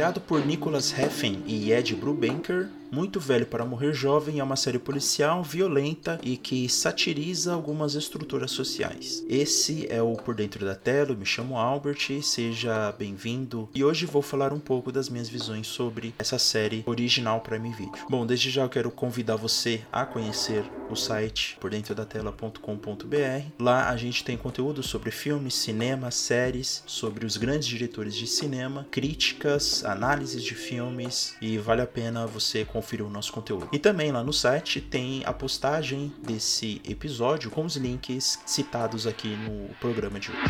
Criado por Nicholas Heffen e Ed Brubaker, muito Velho para Morrer Jovem é uma série policial violenta e que satiriza algumas estruturas sociais. Esse é o Por Dentro da Tela, me chamo Albert, seja bem-vindo e hoje vou falar um pouco das minhas visões sobre essa série original Prime Video. Bom, desde já eu quero convidar você a conhecer o site pordentrodatela.com.br. Lá a gente tem conteúdo sobre filmes, cinema, séries, sobre os grandes diretores de cinema, críticas, análises de filmes e vale a pena você conferir o nosso conteúdo. E também lá no site tem a postagem desse episódio com os links citados aqui no programa de hoje.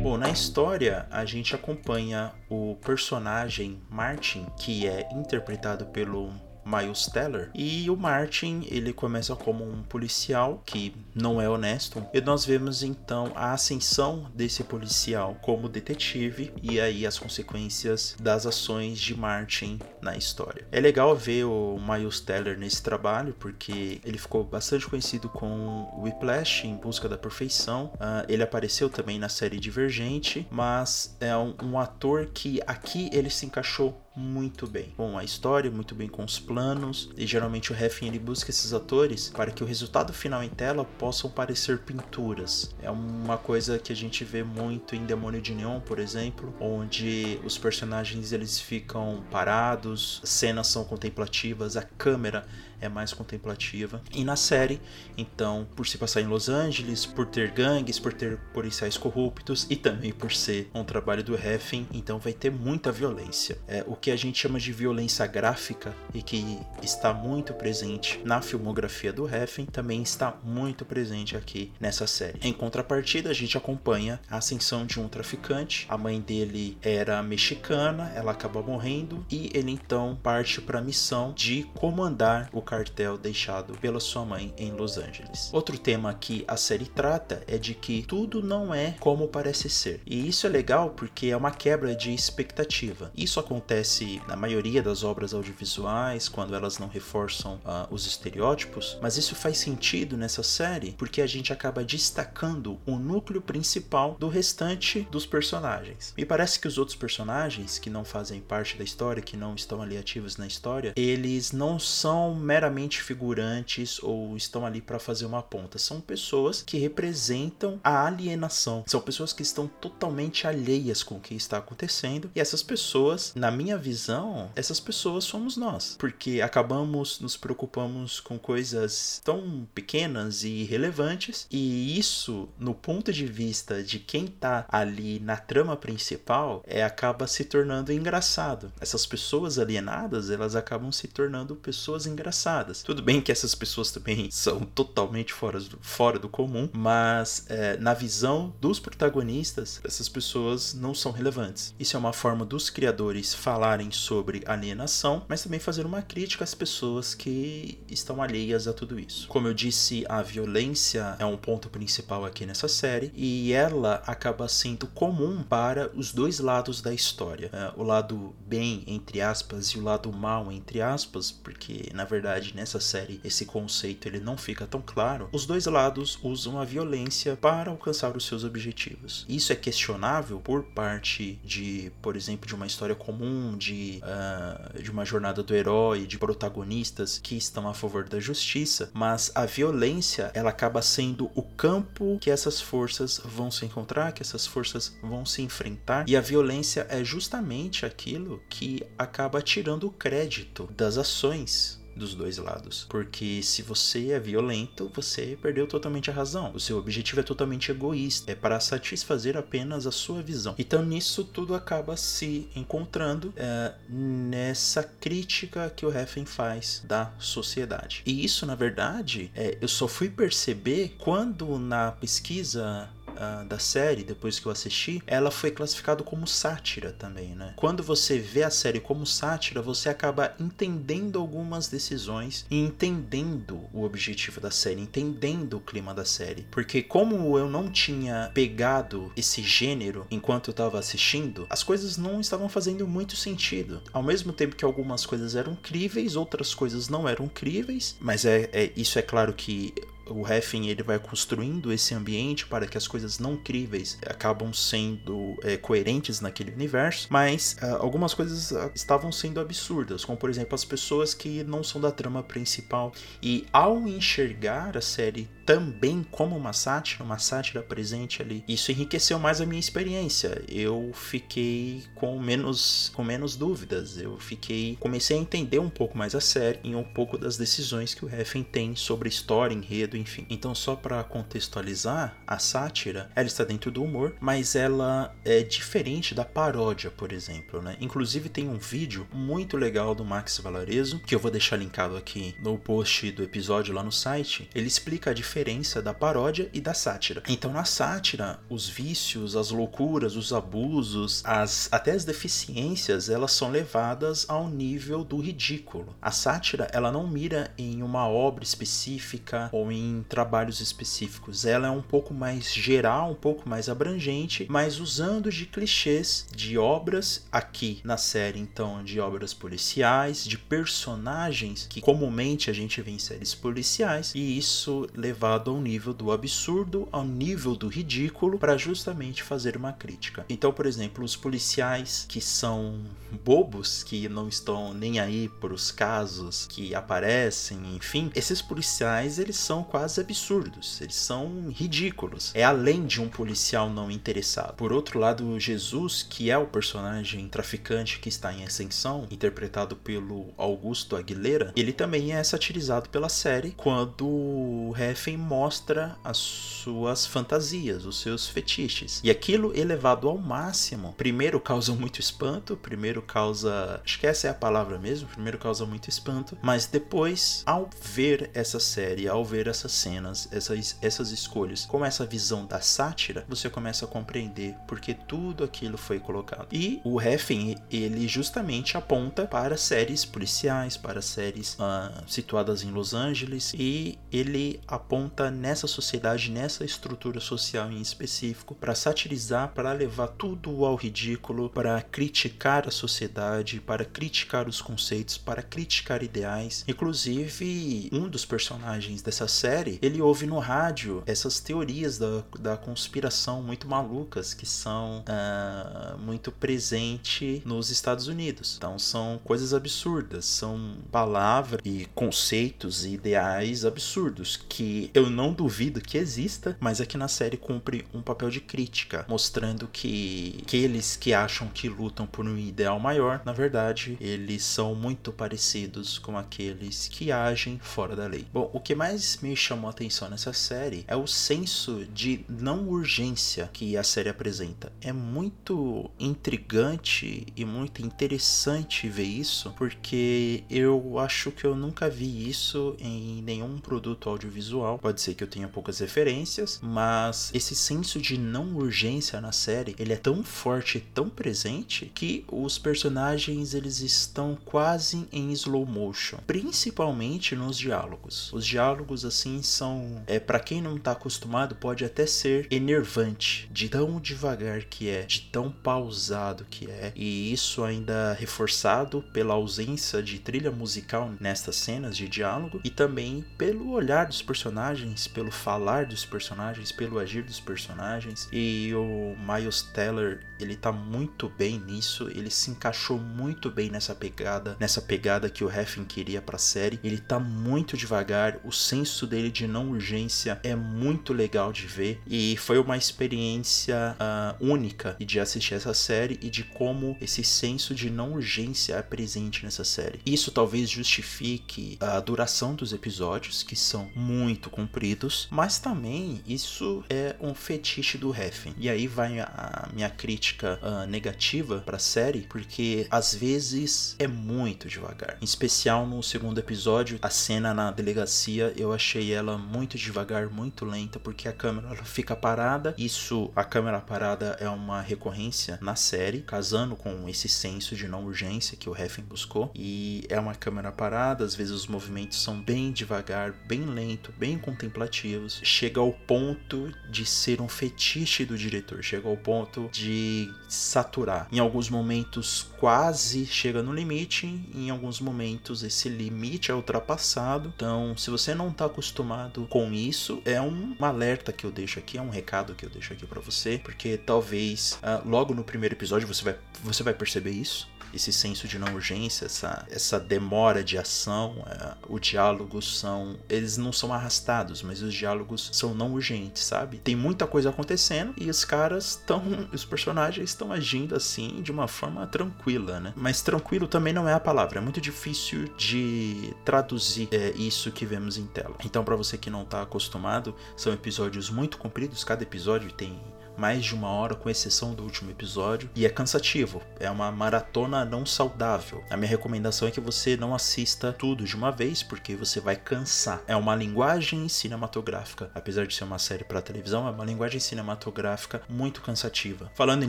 Bom, na história a gente acompanha o personagem Martin, que é interpretado pelo Miles Teller. E o Martin, ele começa como um policial que não é honesto. E nós vemos então a ascensão desse policial como detetive e aí as consequências das ações de Martin na história. É legal ver o Miles Teller nesse trabalho porque ele ficou bastante conhecido com Whiplash em busca da perfeição. Uh, ele apareceu também na série Divergente, mas é um, um ator que aqui ele se encaixou muito bem com a história, muito bem com os planos, e geralmente o Heffin ele busca esses atores para que o resultado final em tela possam parecer pinturas. É uma coisa que a gente vê muito em Demônio de Neon, por exemplo, onde os personagens eles ficam parados, cenas são contemplativas, a câmera é mais contemplativa. E na série, então, por se passar em Los Angeles, por ter gangues, por ter policiais corruptos e também por ser um trabalho do Heffin, então vai ter muita violência. É, o que a gente chama de violência gráfica e que está muito presente na filmografia do Heffin também está muito presente aqui nessa série. Em contrapartida, a gente acompanha a ascensão de um traficante. A mãe dele era mexicana, ela acaba morrendo e ele então parte para a missão de comandar o cartel deixado pela sua mãe em Los Angeles. Outro tema que a série trata é de que tudo não é como parece ser. E isso é legal porque é uma quebra de expectativa. Isso acontece na maioria das obras audiovisuais, quando elas não reforçam uh, os estereótipos, mas isso faz sentido nessa série porque a gente acaba destacando o núcleo principal do restante dos personagens. Me parece que os outros personagens que não fazem parte da história, que não estão ali ativos na história, eles não são meramente figurantes ou estão ali para fazer uma ponta. São pessoas que representam a alienação. São pessoas que estão totalmente alheias com o que está acontecendo. E essas pessoas, na minha visão, essas pessoas somos nós. Porque acabamos nos preocupamos com coisas tão pequenas e irrelevantes. E isso, no ponto de vista de quem tá ali na trama principal, é acaba se tornando engraçado. Essas pessoas alienadas, elas acabam se tornando pessoas engraçadas engraçadas. Tudo bem que essas pessoas também são totalmente fora do, fora do comum, mas é, na visão dos protagonistas, essas pessoas não são relevantes. Isso é uma forma dos criadores falarem sobre alienação, mas também fazer uma crítica às pessoas que estão alheias a tudo isso. Como eu disse, a violência é um ponto principal aqui nessa série e ela acaba sendo comum para os dois lados da história. É, o lado bem, entre aspas, e o lado mal, entre aspas, porque na verdade verdade, nessa série, esse conceito ele não fica tão claro, os dois lados usam a violência para alcançar os seus objetivos. Isso é questionável por parte de, por exemplo, de uma história comum, de, uh, de uma jornada do herói, de protagonistas que estão a favor da justiça, mas a violência ela acaba sendo o campo que essas forças vão se encontrar, que essas forças vão se enfrentar, e a violência é justamente aquilo que acaba tirando o crédito das ações dos dois lados. Porque se você é violento, você perdeu totalmente a razão. O seu objetivo é totalmente egoísta, é para satisfazer apenas a sua visão. Então nisso tudo acaba se encontrando é, nessa crítica que o Heffen faz da sociedade. E isso, na verdade, é, eu só fui perceber quando na pesquisa uh, da série, depois que eu assisti, ela foi classificada como sátira também, né? Quando você vê a série como sátira, você acaba entendendo algumas decisões e entendendo o objetivo da série, entendendo o clima da série. Porque como eu não tinha pegado esse gênero enquanto eu estava assistindo, as coisas não estavam fazendo muito sentido. Ao mesmo tempo que algumas coisas eram críveis, outras coisas não eram críveis, mas é, é isso é claro que o Heffin ele vai construindo esse ambiente para que as coisas não críveis acabam sendo é, coerentes naquele universo, mas uh, algumas coisas uh, estavam sendo absurdas, como por exemplo as pessoas que não são da trama principal. E ao enxergar a série também como uma sátira, uma sátira presente ali. Isso enriqueceu mais a minha experiência. Eu fiquei com menos com menos dúvidas. Eu fiquei comecei a entender um pouco mais a série e um pouco das decisões que o Heffen tem sobre história, enredo, enfim. Então só para contextualizar, a sátira, ela está dentro do humor, mas ela é diferente da paródia, por exemplo, né? Inclusive tem um vídeo muito legal do Max Valarezo, que eu vou deixar linkado aqui no post do episódio lá no site. Ele explica a diferença diferença da paródia e da sátira. Então, na sátira, os vícios, as loucuras, os abusos, as até as deficiências, elas são levadas ao nível do ridículo. A sátira, ela não mira em uma obra específica ou em trabalhos específicos. Ela é um pouco mais geral, um pouco mais abrangente, mas usando de clichês de obras aqui na série, então, de obras policiais, de personagens que comumente a gente vê em séries policiais, e isso leva elevado ao nível do absurdo, ao nível do ridículo, para justamente fazer uma crítica. Então, por exemplo, os policiais que são bobos, que não estão nem aí para os casos que aparecem, enfim, esses policiais eles são quase absurdos, eles são ridículos. É além de um policial não interessado. Por outro lado, Jesus, que é o personagem traficante que está em ascensão, interpretado pelo Augusto Aguilera, ele também é satirizado pela série quando o Heffen mostra as suas fantasias, os seus fetiches. E aquilo elevado ao máximo, primeiro causa muito espanto, primeiro causa. Acho que essa é a palavra mesmo, primeiro causa muito espanto, mas depois, ao ver essa série, ao ver essas cenas, essas, essas escolhas, com essa visão da sátira, você começa a compreender porque tudo aquilo foi colocado. E o Heffen, ele justamente aponta para séries policiais, para séries uh, situadas em Los Angeles, e ele aponta monta nessa sociedade, nessa estrutura social em específico, para satirizar, para levar tudo ao ridículo, para criticar a sociedade, para criticar os conceitos, para criticar ideais. Inclusive, um dos personagens dessa série, ele ouve no rádio essas teorias da, da conspiração muito malucas que são uh, muito presente nos Estados Unidos. Então, são coisas absurdas, são palavras e conceitos e ideais absurdos que eu não duvido que exista, mas aqui na série cumpre um papel de crítica, mostrando que aqueles que acham que lutam por um ideal maior, na verdade, eles são muito parecidos com aqueles que agem fora da lei. Bom, o que mais me chamou a atenção nessa série é o senso de não urgência que a série apresenta. É muito intrigante e muito interessante ver isso, porque eu acho que eu nunca vi isso em nenhum produto audiovisual pode ser que eu tenha poucas referências, mas esse senso de não urgência na série, ele é tão forte, tão presente que os personagens eles estão quase em slow motion, principalmente nos diálogos. Os diálogos assim são, é para quem não tá acostumado, pode até ser enervante de tão devagar que é, de tão pausado que é, e isso ainda reforçado pela ausência de trilha musical nestas cenas de diálogo e também pelo olhar dos personagens personagens, pelo falar dos personagens, pelo agir dos personagens. E o Miles Teller, ele tá muito bem nisso, ele se encaixou muito bem nessa pegada, nessa pegada que o Heffin queria para a série. Ele tá muito devagar, o senso dele de não urgência é muito legal de ver e foi uma experiência uh, única de assistir essa série e de como esse senso de não urgência é presente nessa série. Isso talvez justifique a duração dos episódios, que são muito compridos, mas também isso é um fetiche do Heffen. E aí vai a minha crítica uh, negativa para a série, porque às vezes é muito devagar. Em especial no segundo episódio, a cena na delegacia, eu achei ela muito devagar, muito lenta, porque a câmera fica parada. Isso, a câmera parada é uma recorrência na série, casando com esse senso de não urgência que o Heffen buscou. E é uma câmera parada, às vezes os movimentos são bem devagar, bem lento, bem contemplativos, chega ao ponto de ser um fetiche do diretor, chega ao ponto de saturar. Em alguns momentos quase chega no limite, em alguns momentos esse limite é ultrapassado. Então, se você não está acostumado com isso, é um alerta que eu deixo aqui, é um recado que eu deixo aqui para você, porque talvez uh, logo no primeiro episódio você vai, você vai perceber isso esse senso de não urgência, essa, essa demora de ação, é, o diálogo são. Eles não são arrastados, mas os diálogos são não urgentes, sabe? Tem muita coisa acontecendo e os caras estão. Os personagens estão agindo assim de uma forma tranquila, né? Mas tranquilo também não é a palavra, é muito difícil de traduzir é, isso que vemos em tela. Então, para você que não tá acostumado, são episódios muito compridos, cada episódio tem mais de uma hora, com exceção do último episódio, e é cansativo, é uma maratona não saudável. A minha recomendação é que você não assista tudo de uma vez, porque você vai cansar. É uma linguagem cinematográfica, apesar de ser uma série para televisão, é uma linguagem cinematográfica muito cansativa. Falando em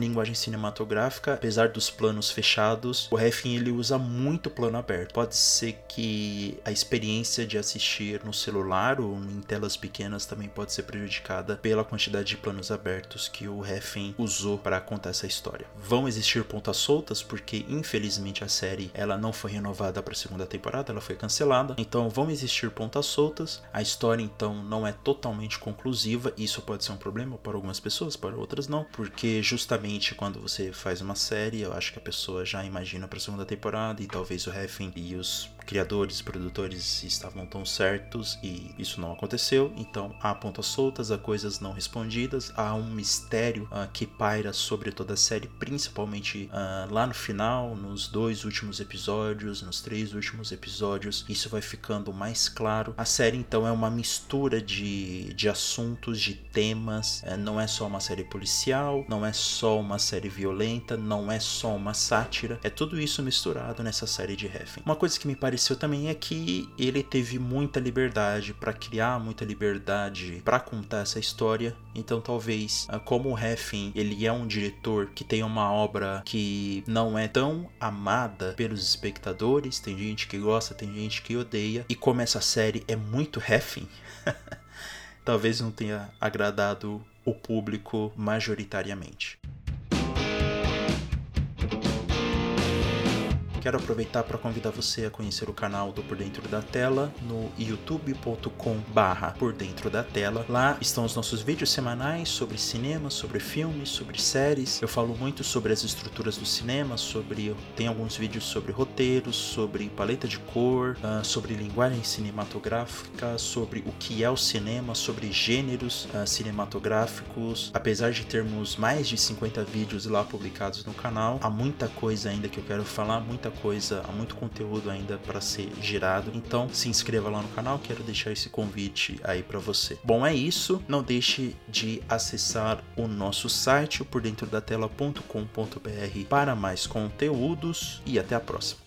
linguagem cinematográfica, apesar dos planos fechados, o Refin ele usa muito plano aberto. Pode ser que a experiência de assistir no celular ou em telas pequenas também pode ser prejudicada pela quantidade de planos abertos que que o Refin usou para contar essa história. Vão existir pontas soltas porque infelizmente a série ela não foi renovada para a segunda temporada, ela foi cancelada. Então vão existir pontas soltas. A história então não é totalmente conclusiva. Isso pode ser um problema para algumas pessoas, para outras não, porque justamente quando você faz uma série, eu acho que a pessoa já imagina para a segunda temporada e talvez o Refin e os criadores, produtores estavam tão certos e isso não aconteceu. Então há pontas soltas, há coisas não respondidas, há um mistério uh, que paira sobre toda a série, principalmente uh, lá no final, nos dois últimos episódios, nos três últimos episódios. Isso vai ficando mais claro. A série então é uma mistura de, de assuntos, de temas. É, não é só uma série policial, não é só uma série violenta, não é só uma sátira. É tudo isso misturado nessa série de Heffen. Uma coisa que me pareceu aconteceu também é que ele teve muita liberdade para criar, muita liberdade para contar essa história. Então, talvez, ah, como o Heffin, ele é um diretor que tem uma obra que não é tão amada pelos espectadores, tem gente que gosta, tem gente que odeia, e como essa série é muito Heffin, talvez não tenha agradado o público majoritariamente. Quero aproveitar para convidar você a conhecer o canal do Por Dentro da Tela no youtube.com/barra Por Dentro da Tela. Lá estão os nossos vídeos semanais sobre cinema, sobre filmes, sobre séries. Eu falo muito sobre as estruturas do cinema, sobre tem alguns vídeos sobre roteiros, sobre paleta de cor, uh, sobre linguagem cinematográfica, sobre o que é o cinema, sobre gêneros uh, cinematográficos. Apesar de termos mais de 50 vídeos lá publicados no canal, há muita coisa ainda que eu quero falar, muita muita coisa, há muito conteúdo ainda para ser girado. Então se inscreva lá no canal, quero deixar esse convite aí para você. Bom, é isso. Não deixe de acessar o nosso site, por dentro da tela.com.br para mais conteúdos e até a próxima.